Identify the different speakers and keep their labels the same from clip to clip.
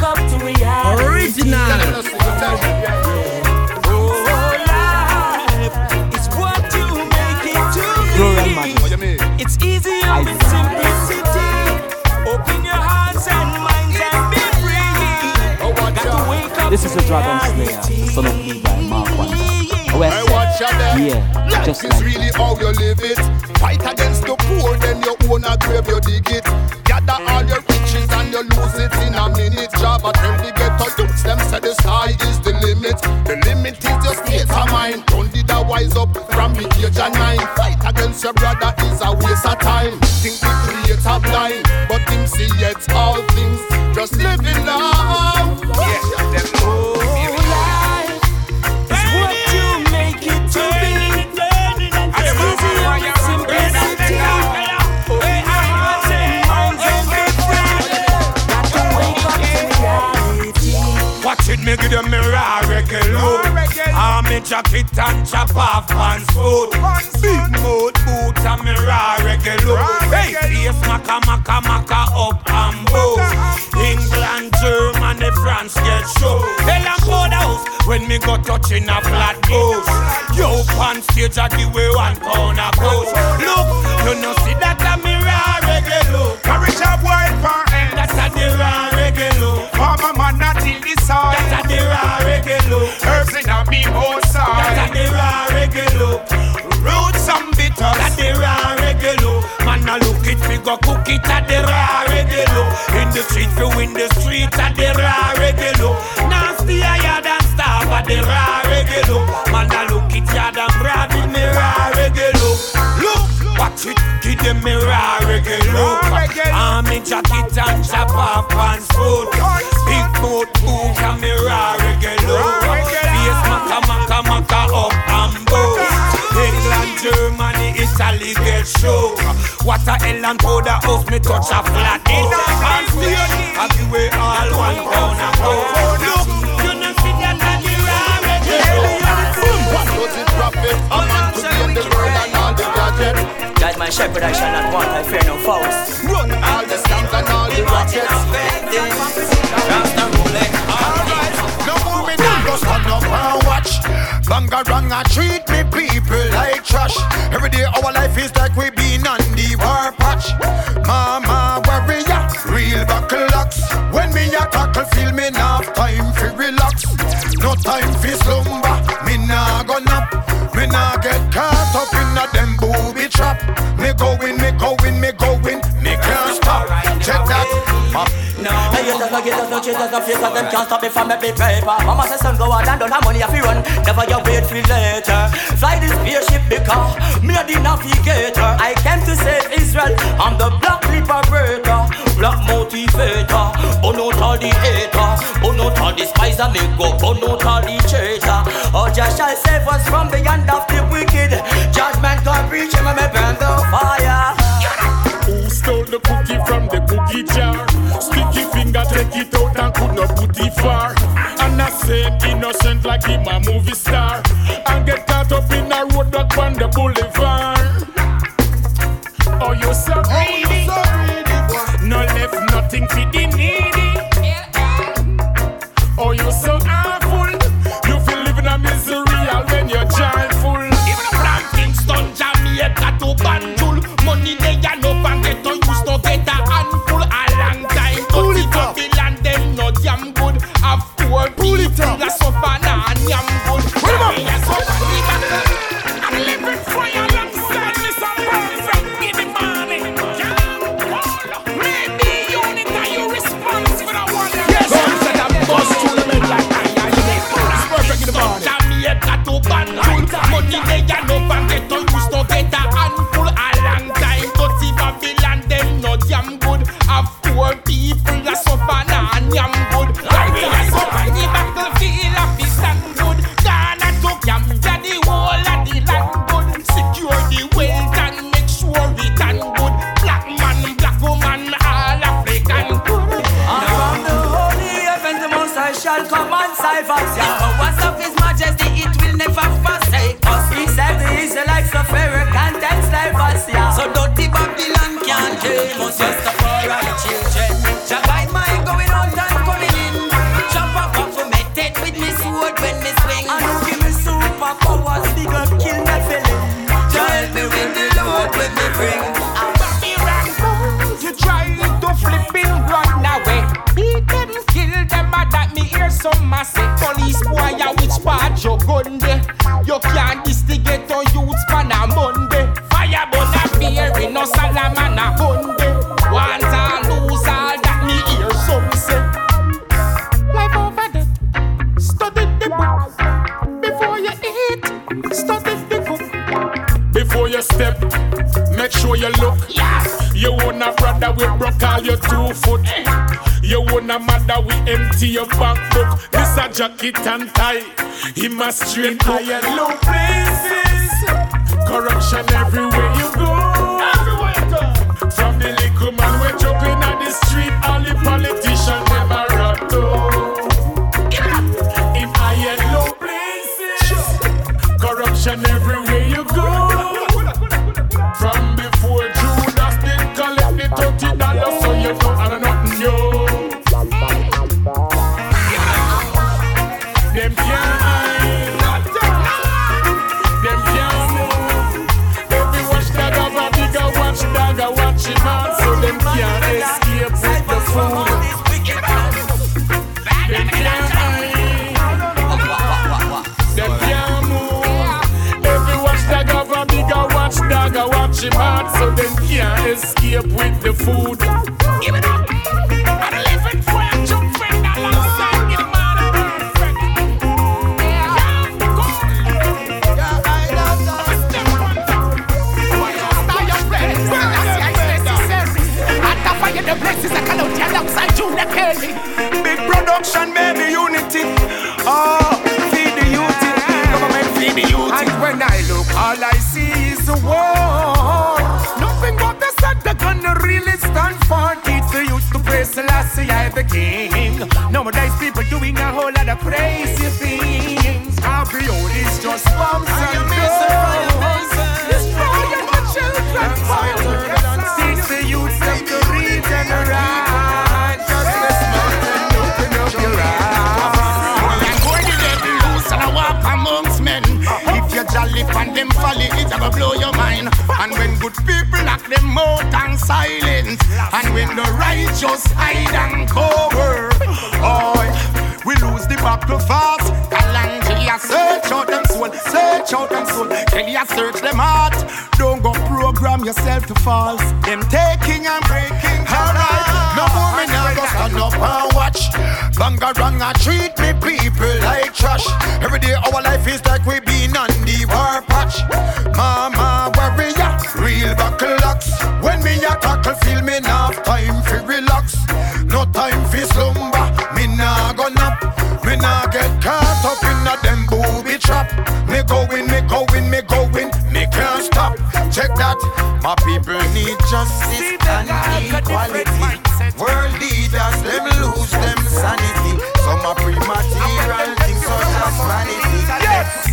Speaker 1: wake up to reality.
Speaker 2: Original.
Speaker 1: Oh, is what you make it to be.
Speaker 3: man.
Speaker 4: What you mean?
Speaker 1: It's easy with simplicity. Open your hearts and minds and be free. Got to wake up
Speaker 3: This is a Dragon. Slayer, son of Levi, Mark 1.
Speaker 4: Hey,
Speaker 3: West
Speaker 4: watch out there.
Speaker 3: Yeah,
Speaker 4: Life
Speaker 3: just
Speaker 4: is
Speaker 3: like
Speaker 4: really how you live it. Fight against the poor, then you own a grave, you dig it. Gather all your and you lose it in a minute. Job at them, the ghetto youths, them say the sky is the limit. The limit is your state of mind. Don't did wise up from the age of nine. Fight against your brother is a waste of time. Think the creator blind, but him see yet all things. Just living now.
Speaker 5: Watch it, me give them me raw reggae look. I'm in jacket and chop off pants foot. Big mouth boot and raw reggae look. Hey, face maka maka maka up and both. England, Germany, France get show. Hell and powder house when me go touching a flat bush. Yo, on stage I give away one pound a push. Look, you know see that a raw reggae.
Speaker 6: Courage a boy for.
Speaker 5: That's a the raw reggae look.
Speaker 6: Till the soil.
Speaker 5: That's a the raw reggae look.
Speaker 6: Herbs in a me own
Speaker 5: That's a the raw reggae look.
Speaker 6: Roots and bitters.
Speaker 5: That's the raw reggae look. Man, I look it, we go cook it at the raw reggae look. In the street, we win the street at the raw reggae look. Nasty, I yard and starve at the raw reggae look. Man, I look it, yard and brave in me raw reggae look. Look, watch it, give them me raw reggae look.
Speaker 6: Raw reggae.
Speaker 5: I'm in jacket and chop off pants foot. Big boot boot and me raw reggae look.
Speaker 6: Raw reggae.
Speaker 5: Face maka maka maka up and bow. England, Germany, Italy get show. What a hell and powder house me touch a flat in a man I give away all one pound a pound. Look, you know see that and the rarity.
Speaker 4: What does it profit? A man to be in the world and all the gadget.
Speaker 7: God my shepherd, I shall not want, I fear no foes.
Speaker 4: Run all the stamps and all the rockets. And watch. Bangaranga treat me people like trash. Every day our life is like we been on the war patch. Mama warrior, real buckle locks. When me a tackle, feel me enough time for relax. No time for slumber, me nah go nap. Me nah get caught up in a them booby trap. Me going, me going, me going, me can't stop. Check that.
Speaker 7: You no cheaters, no fakers, them can't stop me from making paper. Mama says son go out and don't have money if you run. Never you wait for later. Fly this spaceship because me a the navigator. I came to save Israel. I'm the black liberator, black motivator. Oh, burn out oh, oh, all the hater, burn out all the spies and me go burn out all the traitor. Oh, Jah shall save us from the hand of the wicked. Judgment God reach him and me burn the fire.
Speaker 8: Who stole the cookie from the cookie jar? Take it out and could not put it far. And I same innocent like him a movie star. And get caught up in a roadblock on the boulevard. Oh, you so greedy. No left nothing for the needy. Before you step. Make sure you look. Yes. You want a brother we broke all your two foot. Eh. You want a mother we empty your bank book. This a jacket and tie. Him a straight high and low places. Corruption everywhere you go. Everywhere you go. From the little man we're juggling on the street, all the politicians watchdog, a watch him out, so them can't escape with the food. Give it up. I'm a living friend, your friend alongside me, man, perfect. Yeah, go. Step on top. Start your friends. It's necessary. And the fire, the blessings, I can out here alongside Junior Kelly.
Speaker 6: Big production, baby, unity. Oh, feed the youth. Government feed the youth.
Speaker 8: It's and for to used to praise Selassie I the king. Nowadays people doing a
Speaker 6: whole lot of crazy things. Our priority is just bumps and gold. Destroy the children, fire. It's the youth them to regenerate. Just this and open up your eyes.
Speaker 4: I'm going to let loose and I walk amongst men. Uh-huh. If you jolly on them folly, it will blow your mind. And when good people them out and silence, and when the righteous hide and cover, oh, we lose the battle fast. Galanteria search out them soul, search out them soul. Tell search them heart. Don't go program yourself to false. Them taking and breaking. Alright, no more me now go stand up and watch. Bangaranga treat me people like trash. Every day our life is like we been on the war patch. Mama real buckle locks. When me a tackle, feel me now time for relax. No time for slumber, me nah go nap. Me nah get caught up in a them booby trap. Me going, me going, me going, me can't stop. Check that, my people need justice and equality. World leaders, let them lose them sanity. Some are pre-material things such as vanity.
Speaker 6: Yes,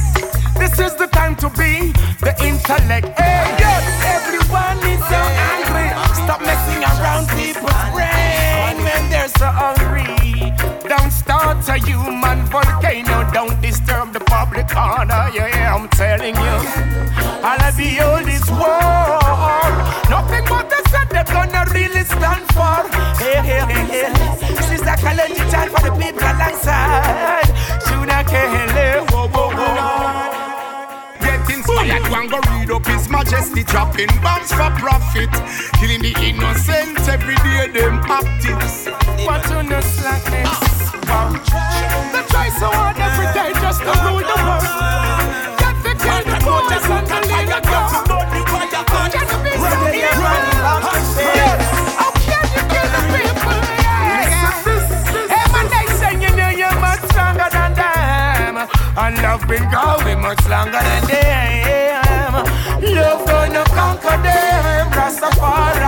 Speaker 6: this is the time to be the intellect. Hey, yes, everyone is so angry. Stop messing around people's brain when they're so hungry. Don't start a human volcano. Don't disturb the public order. Yeah, yeah, I'm telling you. All of the oldest war. Nothing but the set they're gonna really stand for. Hey, hey, hey, hey. This Sister Kalonji chant for the people alongside.
Speaker 4: Inspired, one go read up His Majesty dropping bombs for profit, killing the innocent every day. Them actives.
Speaker 6: But you no slackness. They try so hard every day just to rule the world. Get the kill the boys and the leader go. Just be so Yes. How can you kill the people? Yes. Hey, man, they say you know you're much stronger than them. And love been going much longer than them. Love gonna conquer them. Rastafari.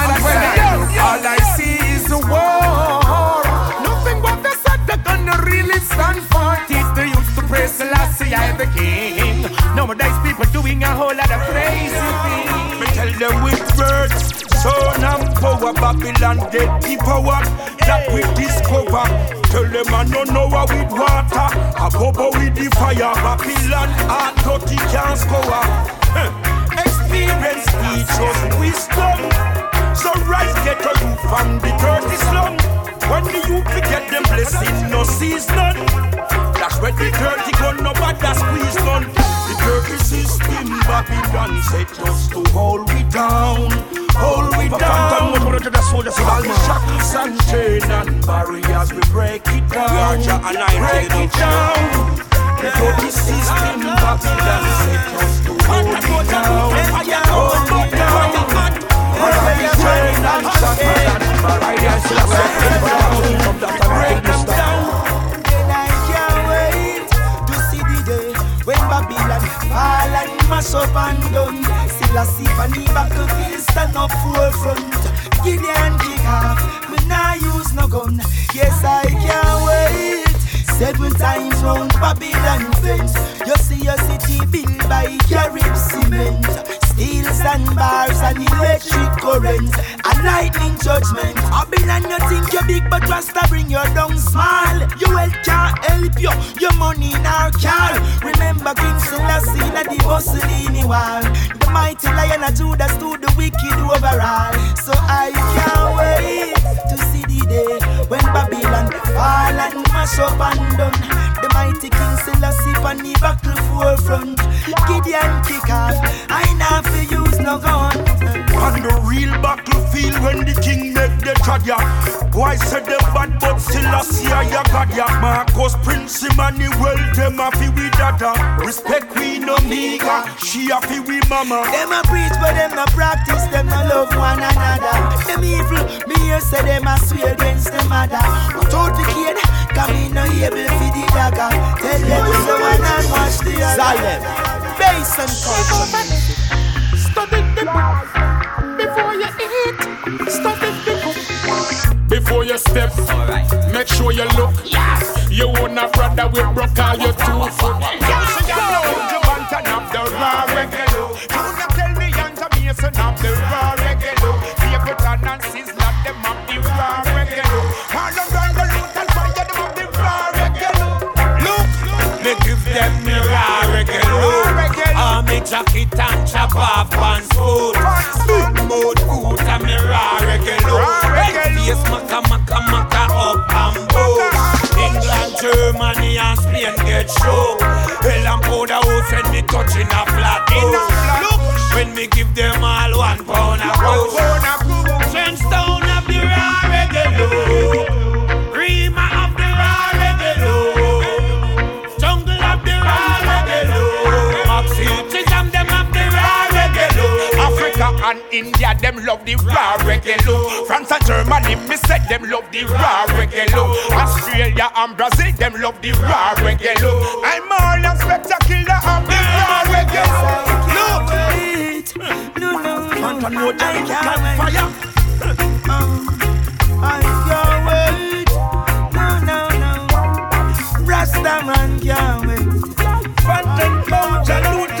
Speaker 6: And when they all I see is the war. Nothing but the set they're gonna really stand for. Teach the youth to praise Selassie, I the king.
Speaker 9: Power, Babylon get the power that we discover. Tell them I no know how with water, a bubble with the fire. Babylon hard dirty can't score. Experience teach us wisdom. So rise, get a roof from the dirty slum. When the youth get them blessing, no sees none. That's when the dirty gun, no bad squeeze none. The dirty system, Babylon set us to hold we down, hold we down. All the shackles and chain and barriers, we break it down, break it down. The dirty system, Babylon set us to hold we down, hold we down. Chain and shackles and barriers, we break it down, break it down.
Speaker 1: Fall and mash up and done. Still a see on the battlefield stand up forefront. Gideon kick off, me nah use no gun. Yes, I can't wait. Seven times round Babylon fence. You see your city built by Carib cement. Steel and bars and electric currents and lightning judgment. Babylon, you think you're big, but Rasta bring you down small. Your wealth can't help you, your money our car. Remember King Selassie in the Mussolini wall. The mighty lion of Judah stood the wicked overall. So I can't wait to see the day when Babylon fall and mash up and done. The mighty King Selassie on the battle forefront. Gideon kick off. I now for use no gun.
Speaker 9: On the real battlefield when the king make the trad ya Boy said them bad but still I see a ya God ya Marcus Prince Emmanuel them a fi we dada uh. Respect Queen Omega, she a fi we mama
Speaker 1: Them a preach but them a practice, them a love one another. Them evil, me hear say them a swear against them mother. But out the kid, come in no able for the dagger. Tell them to go on and watch the other.
Speaker 6: Silent.
Speaker 1: Bass and culture.
Speaker 6: Study the book before you eat. Study the book before you
Speaker 9: steps. Make sure you look. Yes. You wanna brother with broke all your two foot. Yes, you know you want to knock the raw reggae. Do not tell me young Jamaican of the raw
Speaker 5: jacket and chop off pants food. Big mouth boot and me raw. Red face maka maka maka up and bush. England, Germany and Spain get show. Hell and powder house when me touching a flat. Look, when me give them all one pound a bush. Trenchtown of the raw reggae
Speaker 9: and India, them love the raw reggae look. France and Germany, me said them love the raw reggae look. Australia and Brazil, them love the raw reggae look. I'm all a spectacular of the raw reggae look.
Speaker 1: No, no, no.
Speaker 9: Want to know
Speaker 1: I
Speaker 9: them
Speaker 1: can't
Speaker 9: fire?
Speaker 1: Uh, I can't wait. No, no, no. Rasta man can't wait.
Speaker 9: Pouch, and loot and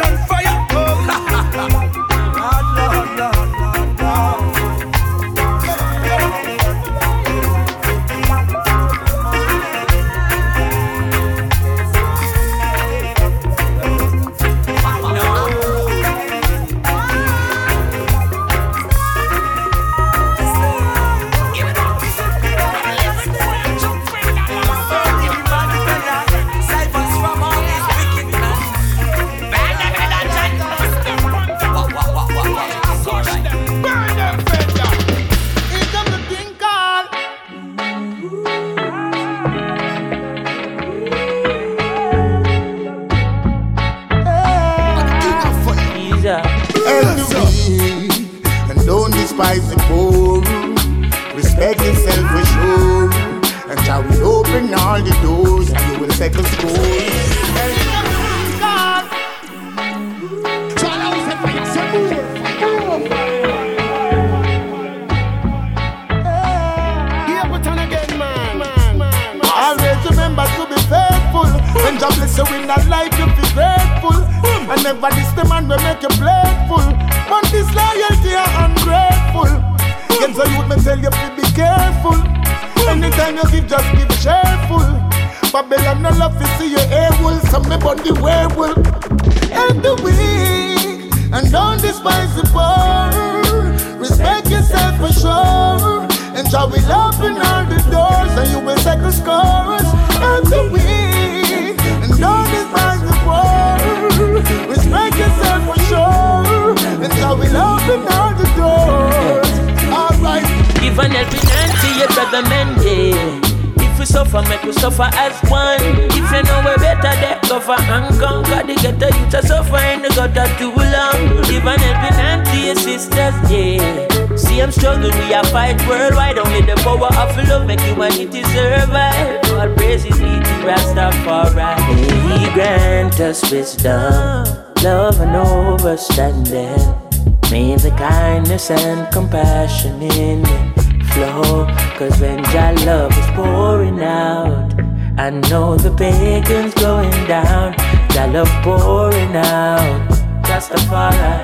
Speaker 10: Anytime you give, just give cheerful. Babylon no love to see you able, so me the werewolf. Help the weak and don't despise the poor. Respect yourself for sure. And shall we open all the doors and you will settle scores. Help the weak and don't despise the poor. Respect yourself for sure. And shall we open all the doors. Alright.
Speaker 11: Give an helping hand to your brother we suffer, make you suffer as one. If you know we better, they cover and conquer. The ghetto youth to suffer in the gutter too long. Give an helping hand to your sisters, yeah. See I'm struggling, we are fight worldwide. Only the power of love make humanity survive. God praises be to Rastafari. He grant us wisdom, love and understanding. May the kindness and compassion in it flow. Cause when your love is pouring out, I know the pagan's going down. Jah love pouring out. Rastafari.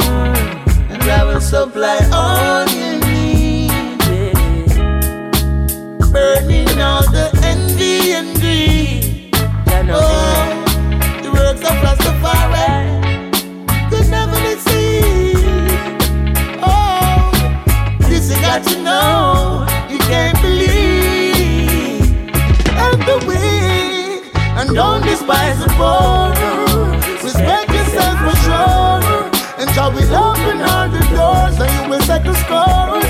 Speaker 11: Mm, and I will supply all you need. yeah. Burning all the envy and greed. Jah know
Speaker 10: Oh, the poor. Respect yourself for sure. And shall we open all the doors and you will settle scores. Help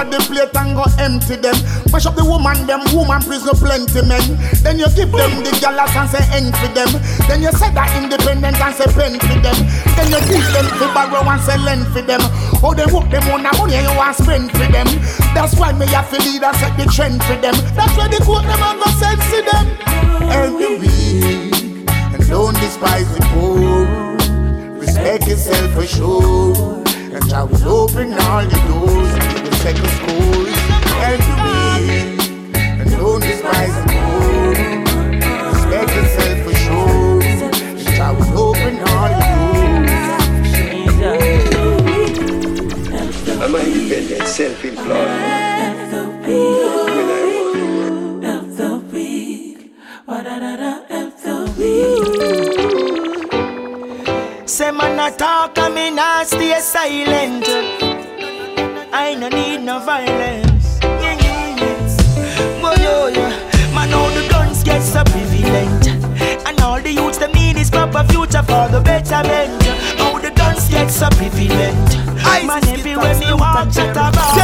Speaker 10: of the plate and go empty them. Mash up the woman, them woman prison plenty men. Then you give them the galas and say end them. Then you say that independent and say pen for them. Then you teach them to borrow and say lend for them. Oh, they work them on the money and you want spend for them. That's why me have to lead and set the trend for them. That's why the quote them and go sense to them. Every week, and don't despise the poor. Respect yourself for sure. And I will open all the doors give second scores. Help the weak and don't despise the poor. Respect yourself for sure. And I will open all the
Speaker 12: I'm an independent, self-employed.
Speaker 1: Say man a talk and me not stay silent. I no need no violence. Yeah, yeah, yeah. Boy, yo, yeah. Man, all the guns get so prevalent. And all the youths them need is proper future for the betterment. All the guns get so prevalent. Man, everywhere me walk, chat about.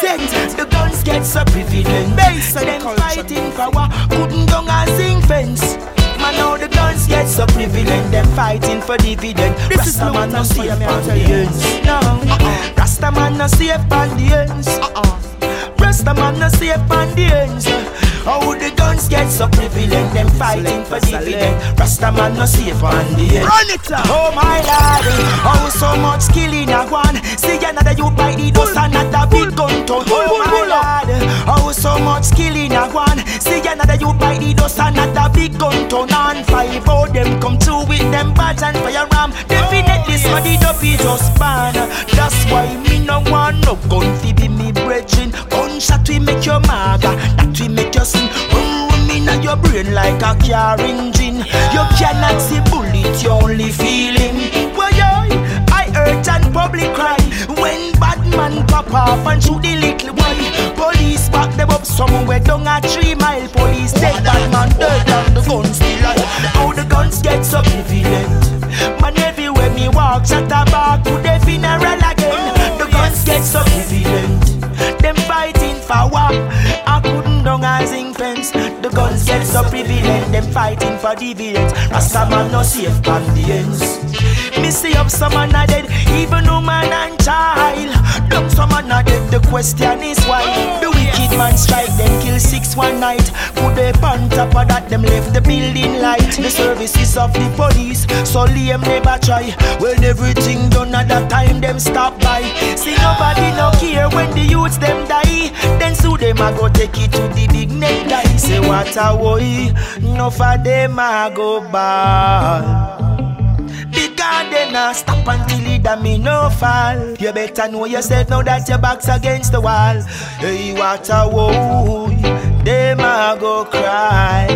Speaker 1: Set, the guns get so prevalent. Them fighting for what couldn't down and sing fence. Man, now the guns get so prevalent. Them fighting for dividend. This is man no safe on the ends. No, Rasta man no safe on the ends. Rasta man no safe on the ends. How the guns get so prevalent, them fighting for dividend. Rasta man no safe on the end. Run it up. Oh my lord, how so much skill in a one. See another you buy the dust, another big gun to. Oh my lord, so much skill in a one. See another you buy the dust, another big gun to. On five, oh them come through with them badge and fire ram. Definitely somebody dopey just ban. That's why me no want no gun fi be me brethren. Gunshot we make your maga, that we make your sin. Run run in your brain like a car engine. You cannot see bullet, you only feel him. Well, yo, I hurt and public cry when man pop off and shoot the little boy. Police back them up somewhere down a three mile. Police take bad man dead and the guns still alive. How the guns get so prevalent? Man, everywhere me walk, shut a back to the funeral again. The guns get so prevalent. Them fighting for what? I couldn't down a zinc fence. Get so prevalent. Them fighting for dividends. Rasta man no safe on the ends. Me see up some man a dead, even woman and child. Dump some man a dead. The question is why the wicked man strike them kill six one night. Put the on top of that them left the building light. The services of the police so lame never try. When everything done at that time them stop by. See nobody no care when the youths them die. Then sue them a go take it to the big neck guy. Say what a worry, no for them a go bad. Because they not stop until it a me no fall. You better know yourself now that your back's against the wall. Hey, what a woe, them a go cry.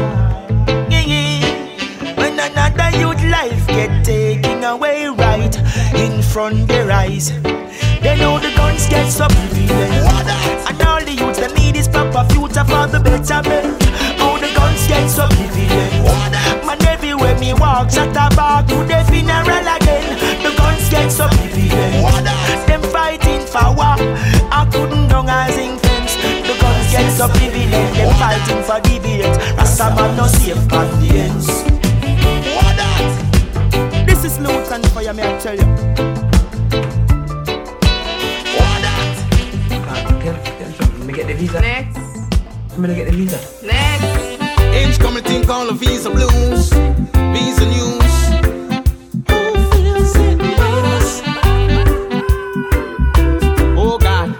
Speaker 1: When another youth life get taken away right in front their eyes. They know the guns get prevalent. And all the youths they need is proper future for the betterment. How the guns get so prevalent. Man, everywhere me walk, shut a back to the funeral again. The guns get so prevalent. Them fighting for what? I couldn't down a zinc fence. The guns get so prevalent. Them fighting for dividends. Rasta man no safe on the ends. This is Lutan Fyah you, me I tell you.
Speaker 2: Let me get the visa.
Speaker 13: Next,
Speaker 2: Let me get the visa.
Speaker 4: Coming think all the visa blues, visa news. Oh God.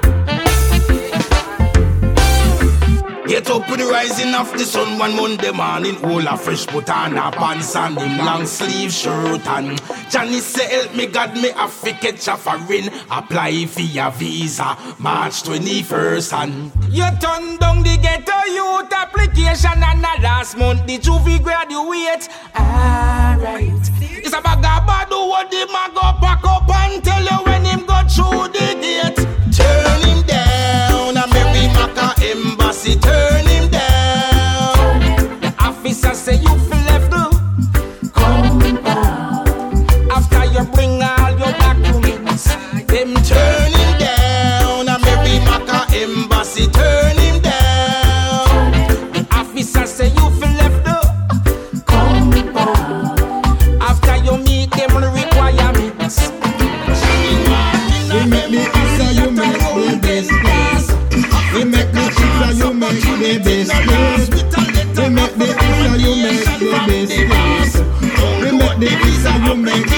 Speaker 4: Get up with the rising of the sun one Monday morning. All a fresh put on a pants and him long sleeve shirt and Johnny say help me God me have to catch a foreign. Apply for your visa March 21st and
Speaker 8: You turn down the ghetto youth application and the last month the juvie graduate. Alright. It's a bag of bad what the man go pack up and tell you when him go through the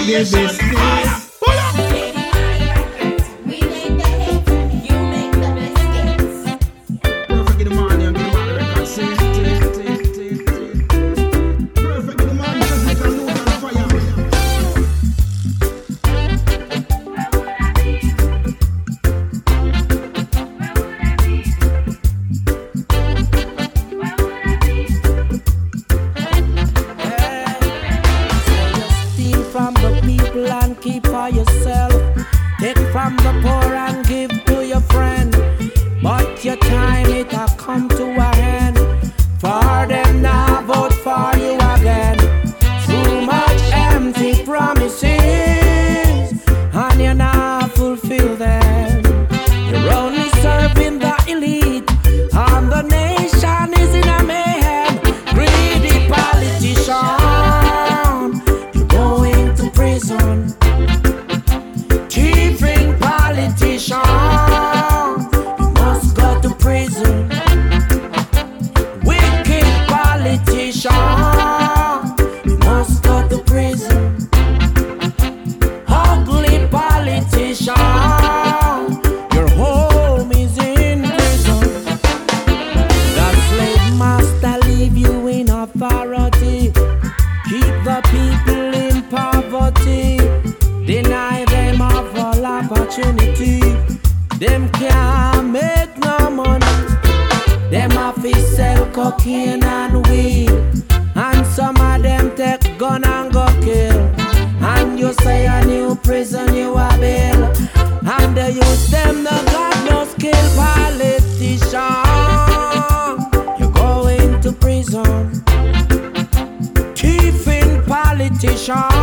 Speaker 8: the
Speaker 13: business.
Speaker 8: Politician.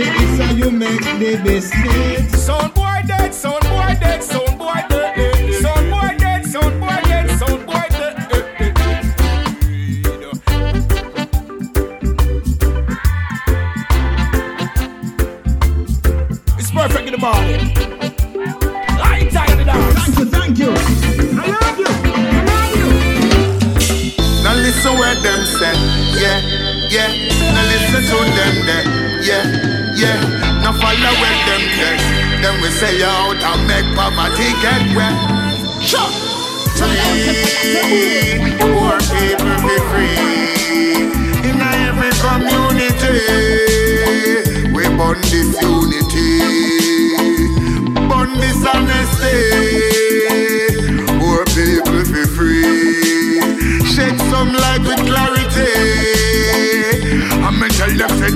Speaker 14: We make the hits and you make the biscuit.
Speaker 8: Sound boy dead, sound boy dead, sound boy dead. Eh, eh. Sound boy dead, sound boy dead, sound boy dead. Eh, it's perfect in the morning. Light time in the dance.
Speaker 14: Thank you, thank you. I love you. I love you.
Speaker 15: Now listen where them say, yeah, yeah. Now listen to them there, Then we say out and make poverty get wet. Free, poor people be free. In every community, we burn this unity, burn this honesty. Poor people be free. Shed some light with clarity.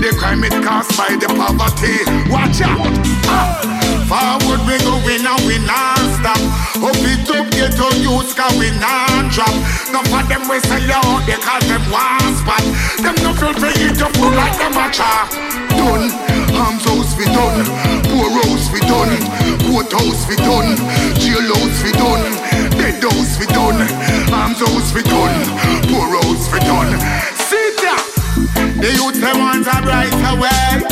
Speaker 15: The crime it caused by the poverty. Watch out. Ah. Forward we going and we non-stop. Up it up, get on youths cause we non-drop. None of them we sell out because them want spot. Them no feel free eat your food like them a chop. Done, arms house we done, poor house we done, court house we done, jail house we done, dead house we done, arms house we done, poor house we done. The youth them want a brighter way,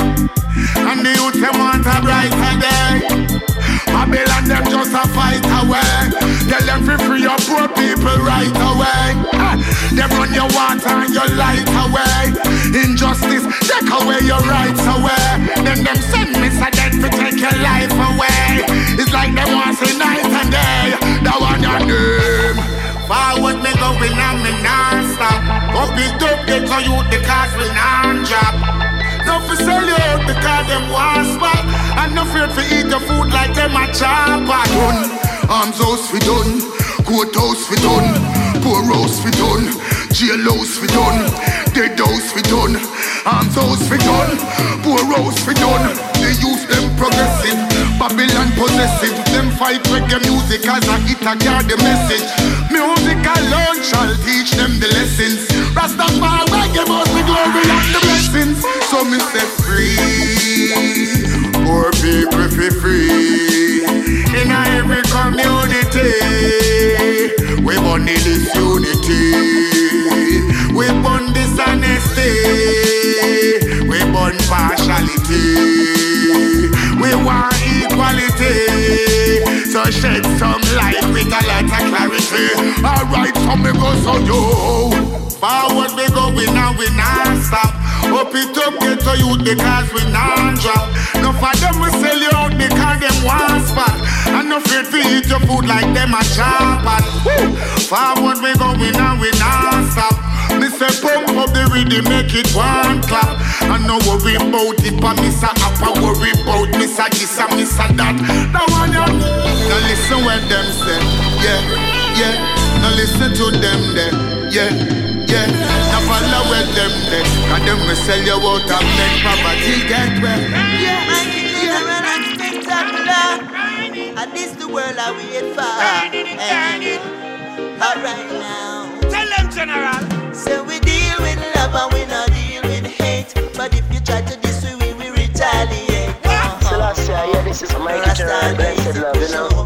Speaker 15: and the youth them want a brighter day. Babylon them just a fight away. Tell them fi free your poor people right away. Them run your water and your light away. Injustice take away your rights away. Then them send me so dead to take your life away. It's like them want say night and day. That one your name. Afraid fi eat your food like them a chopper. Done, arms house fi done. Court house fi done. Poor house fi done. Jail house fi done. Dead house fi done. Arms house fi done. Poor house fi done. The youth them progressive. Babylon possessive. Them fight reggae music as a hit a carry the message. Music alone shall teach them the lessons. Rastafari reggae must be glory and the blessings. So me say free Poor people fi free. In every community We burn the disunity We burn dishonesty. We burn partiality. We want equality. So shed some light with a lot of clarity. Alright, so me go so yo. Forward we go, we now we non stop. Up it up, get to you because we non No for them we sell you out because them want spot And no afraid to eat your food like them a chop at Forward we go, we now we non stop me say pump up the rhythm, make it one clap. And no worry about it, but miss a up, I worry about miss a this and miss a that. Now one you Now listen what them say, yeah, yeah. Now listen to them there, yeah, yeah. Now follow what them there, cause them will sell you out and make property get well.
Speaker 16: Yeah, I can general and spectacular. And this the world I wait for. Alright now.
Speaker 5: Tell them, General.
Speaker 16: So we deal with love and we not deal with hate. But if you try to diss we, we will retaliate. Uh-huh.
Speaker 12: Celestia, yeah, this is Mikey General, blessed love, you know.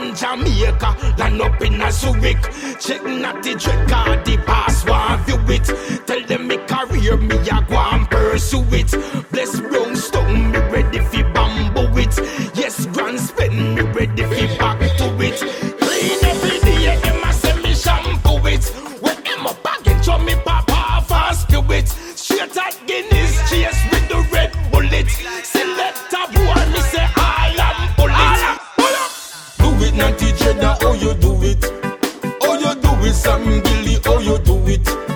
Speaker 5: from
Speaker 9: Jamaica, land up in a Zurich. Chicken at the dread you do it. How you do it, Sam Billy, how oh, you do it.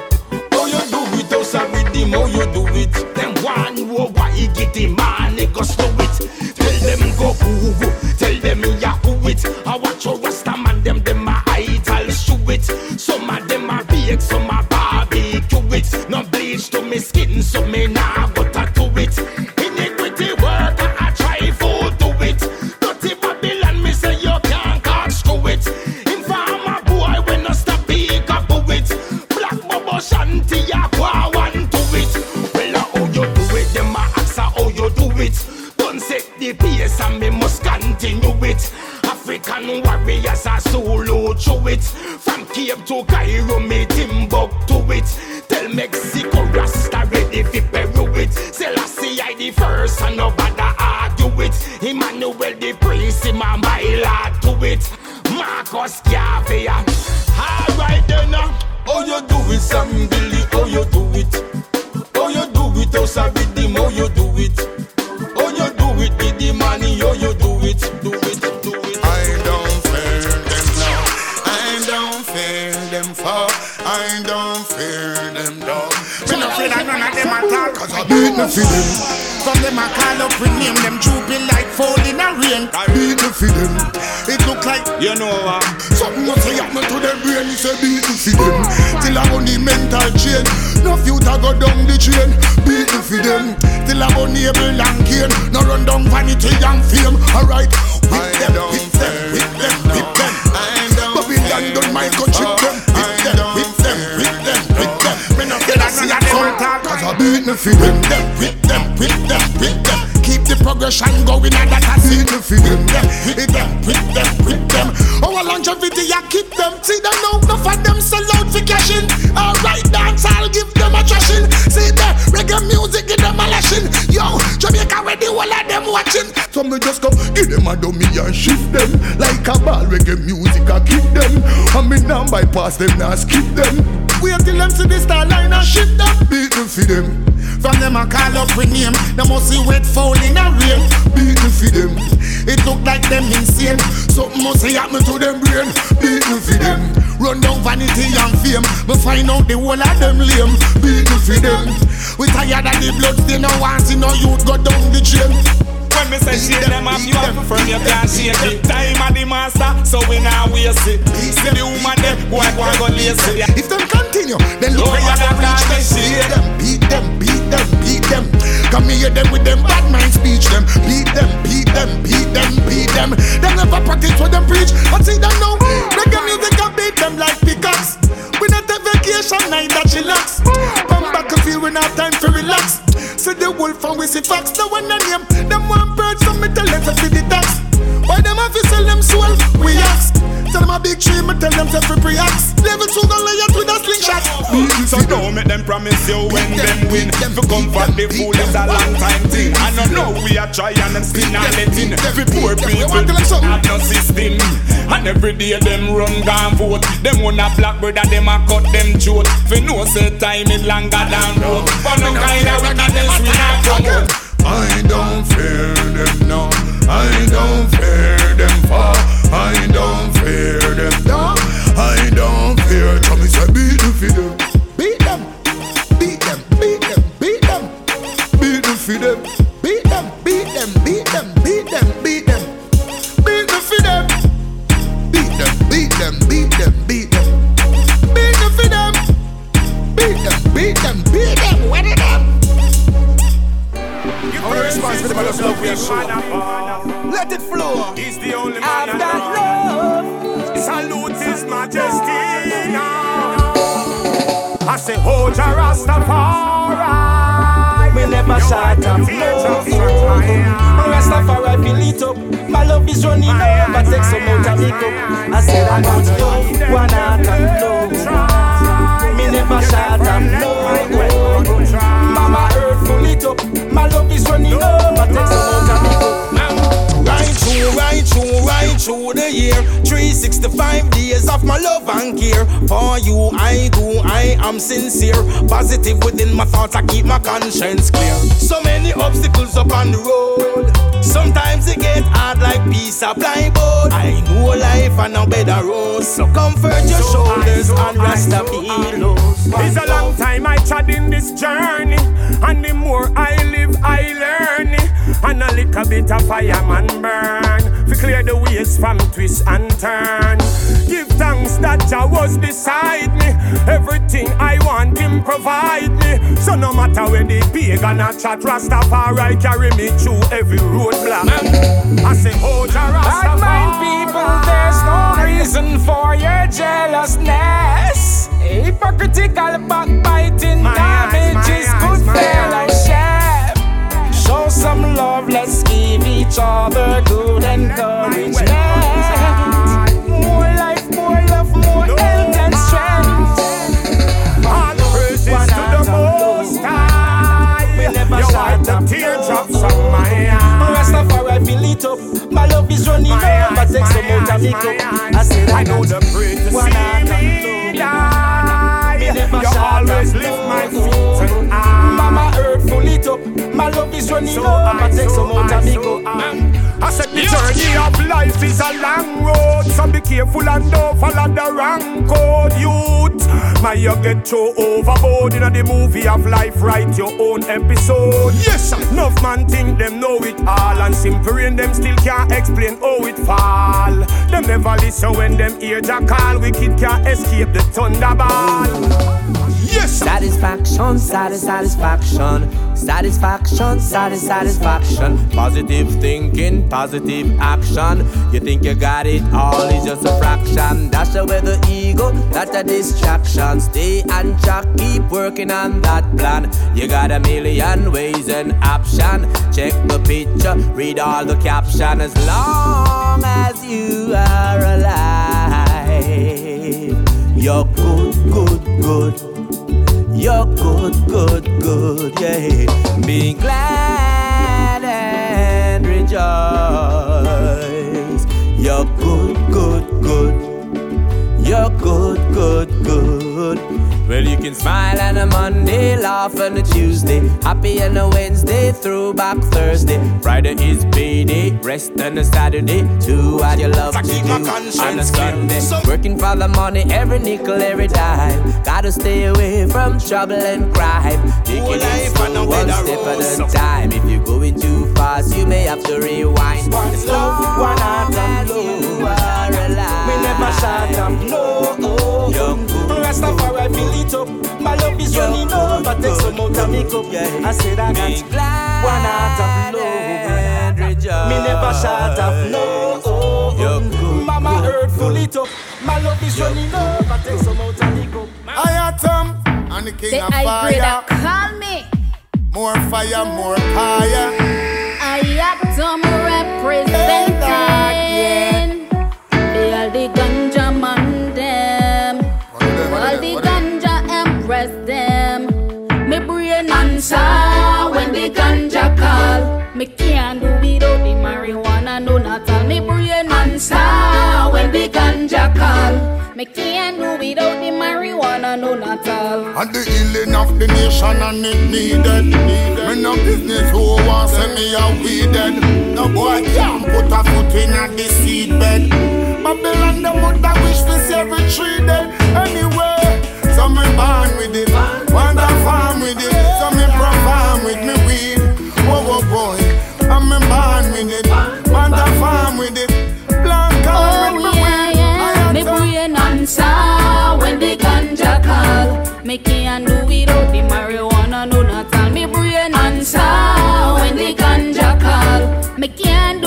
Speaker 10: Beat me for them. With them, with them, with them. Keep the progression going and that I see me for them. With them, with them, with them. Oh, Our longevity, I keep them. See them now, no for them sell out for cashing. Alright, dance, I'll give them a trashing. See the reggae music, give them a lashing. Yo, Jamaica, the whole of them watching. So me just come, give them a dummy and shift them. Like a ball, reggae music, I keep them. And me now bypass them, now skip them. Wait till them see the star line and shift them. Beat them for them. From them I call up with name. They must see wet fall in a rain. Beat me for them. It look like them insane. Something must happen to them brain. Beat for them. Run down vanity and fame. Me find out the whole of them lame. Beat for them. We tired of the blood They no want see no youth go down the chain
Speaker 6: when me say them up, you have to firm, you can't shake it. Time of the master, so we now waste it. See the woman there, boy, go and go lazy.
Speaker 10: If them continue, then look where you gonna reach them. Beat them, beat them, beat them, beat them. Come here them with them bad mind speech them. Beat them, beat them, beat them, beat them. They never practice what them preach. But see them now, reggae music can beat them like pickaxe. We not a vacation that chillax. Come back and feel we not time to relax. See the wolf and we see facts. The one name, them one bird, so me tell them to feed the tax. Why them have to sell them soul? We ask. Tell them a big tree, me tell them to free pre-ax. Level two gonna lay it with a slingshot.
Speaker 6: Mm, so don't make them promise you when them win. For comfort the fool is a long time thing. I don't know we are trying and spin and letting. For poor people have no system. And every day them run down vote. Them wanna black brother, them a cut them throat. For no say time is longer than road. But no kind of wickedness we this journey, and the more I live, I learn. And a little bit of fireman burn, to clear the ways from twist and turn. Give thanks that Jah was beside me. Everything I want, Him provide me. So no matter where the pagan a chat, Rastafari carry me through every roadblock. I say, oh Jah
Speaker 8: Bad mind
Speaker 6: Rastafari.
Speaker 8: people, there's no reason for your jealousness. Hypocritical backbiting damages good fair like chef. Show some love, let's give each other good encouragement. More life, more love, more health and strength.
Speaker 6: All praises to the Most High. You wipe the teardrops from my eyes.
Speaker 1: Rastafari fill it up. My love is running over. Take some out of me cup. I said I
Speaker 6: know the pray You always lift my feet and I.
Speaker 1: Mama earth full it up. My love is running
Speaker 6: So
Speaker 1: over.
Speaker 6: I,
Speaker 1: Take some
Speaker 6: so
Speaker 1: out
Speaker 6: I,
Speaker 1: of me
Speaker 6: so
Speaker 1: cup.
Speaker 6: I. Said the journey of life is a long road, so be careful and don't follow the wrong code, youth. My you get too overboard in the movie of life, write your own episode. Yes, sir. Enough man think them know it all, and simple in them still can't explain how it fall. Them never listen when them hear Jah call. Wicked can't escape the thunderball.
Speaker 5: Yes.
Speaker 13: Satisfaction, satisfaction, satisfaction, satisfaction. Positive thinking, positive action. You think you got it all, it's just a fraction. Dash away the ego, that's a distraction. Stay on track, keep working on that plan. You got a million ways and option. Check the picture, read all the caption. As long as you are alive, you're good, good, good. You're good, good, good, yeah. Be glad and rejoice. You're good, good, good. You're good, good, good. Well, you can smile on a Monday, laugh on a Tuesday, happy on a Wednesday, throwback Thursday. Friday is payday, rest on a Saturday. Do what you love to do on a Sunday. Working for the money, every nickel, every dime. Gotta stay away from trouble and crime. Take it easy, one step at a time. If you're going too fast, you may have to rewind.
Speaker 1: One love, one heart and
Speaker 13: alive.
Speaker 1: Me never shut up, no. Rastafari fill it up. My love is running over. Take some out of me cup. I said I got one heart of love. Me never shut up, no. Oh, um, Mama earth full it up. My love is running over. Take some out of me cup.
Speaker 10: I atom and the king
Speaker 17: Say
Speaker 10: of fire.
Speaker 17: call me.
Speaker 10: More fire, more fire.
Speaker 17: I atom representing. Me can't do without the marijuana, no not all. Me brain answer when the ganja call. Me can't do without the marijuana, no not all.
Speaker 10: And the healing of the nation and it needed. Me no business who want say me a weeded. No boy can't put a foot in a the seed bed. Babylon the mother wish to see every tree dead. Anyway, so me born with it. Want a farm with it. So me perform with me weed. Whoa, whoa, boy. I'm me born with it. Want a farm with it. Blank
Speaker 17: Oh yeah, yeah. Me brain answer when the ganja call. Me can't do without the marijuana, no not all. Me brain answer when the ganja call. Me can't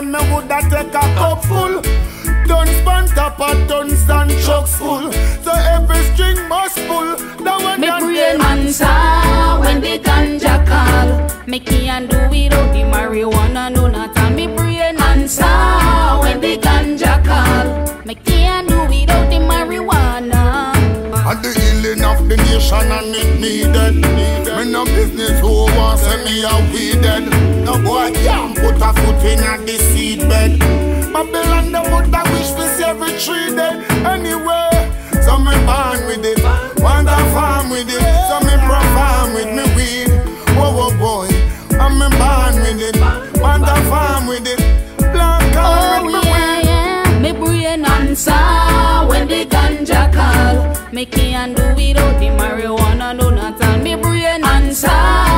Speaker 10: I me woulda take a cup full. Tons pan top of tons and chucks full. So every string must pull. That one
Speaker 17: Me brain answer when the ganja call. Me can't do without the marijuana, no not. Me brain answer when the ganja call. Me can't
Speaker 10: And the healing of the nation and it needed. Me no business who want say me a weeded. No boy can't put a foot in a the seed bed. Babylon the mother wish to see every tree dead. Anyway, so me born with it. Want a farm with it. So me perform with me weed. Whoa, whoa, boy. I'm me born with it. Want a farm with it. Black
Speaker 17: Oh
Speaker 10: and with me
Speaker 17: yeah,
Speaker 10: weed.
Speaker 17: yeah. Me brain answer when the ganja call. Me can't do without the marijuana, no not all. Me brain answer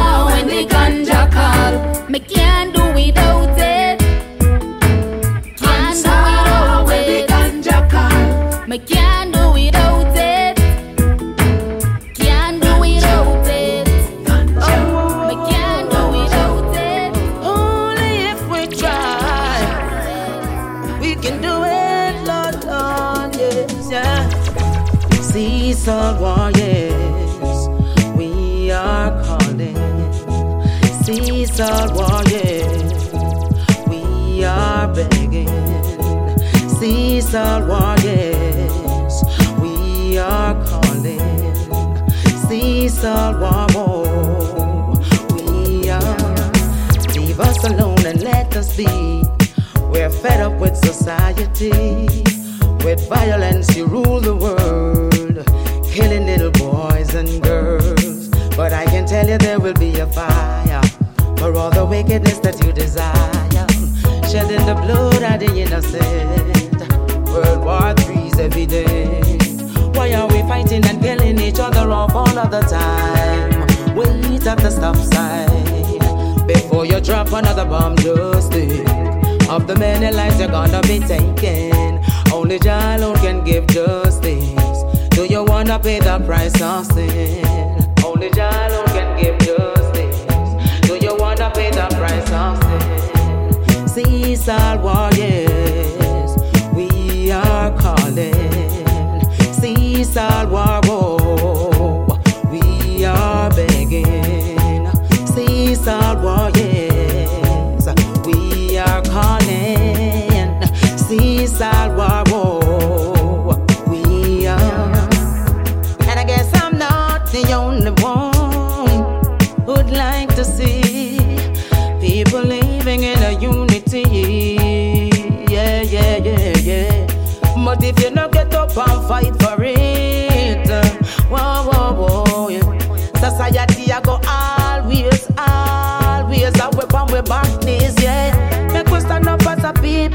Speaker 13: Seesaw warriors, we are calling. Seesaw warriors, we are begging. Seesaw warriors, we are calling. Seesaw warriors, we are. The
Speaker 18: us be. We're fed up with society. With violence, you rule the world, killing little boys and girls. But I can tell you there will be a fire for all the wickedness that you desire, shedding the blood of the innocent. World War Three's evident. Why are we fighting and killing each other off all of the time? Wait at the stop sign before you drop another bomb. Just think of the many lives you're gonna be taking. Only Jah alone can give justice. Do you wanna pay the price of sin? Only Jah alone can give justice. Do you wanna pay the price of sin? Cease all war, yes, we are calling. Cease all war,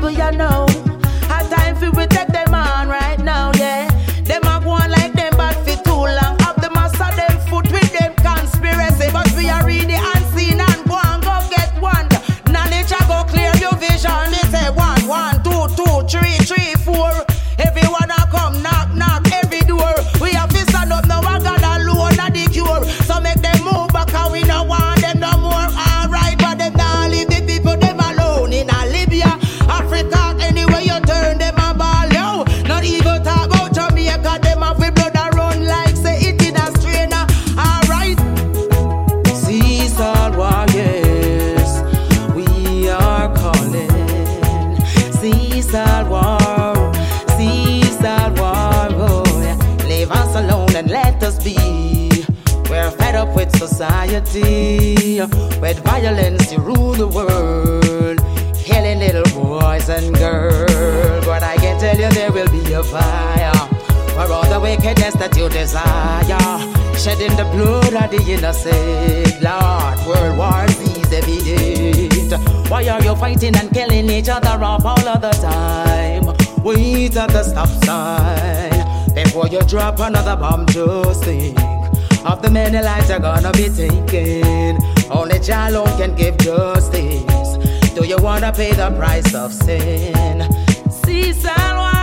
Speaker 18: people, you know. Society, with violence you rule the world, killing little boys and girls. But I can tell you there will be a fire for all the wickedness that you desire, shedding the blood of the innocent. Lord, World War Z is evident. Why are you fighting and killing each other off all of the time? Wait at the stop sign before you drop another bomb. Just think of the many lives are gonna be taken. Only Jah alone can give justice. Do you wanna pay the price of sin? See salva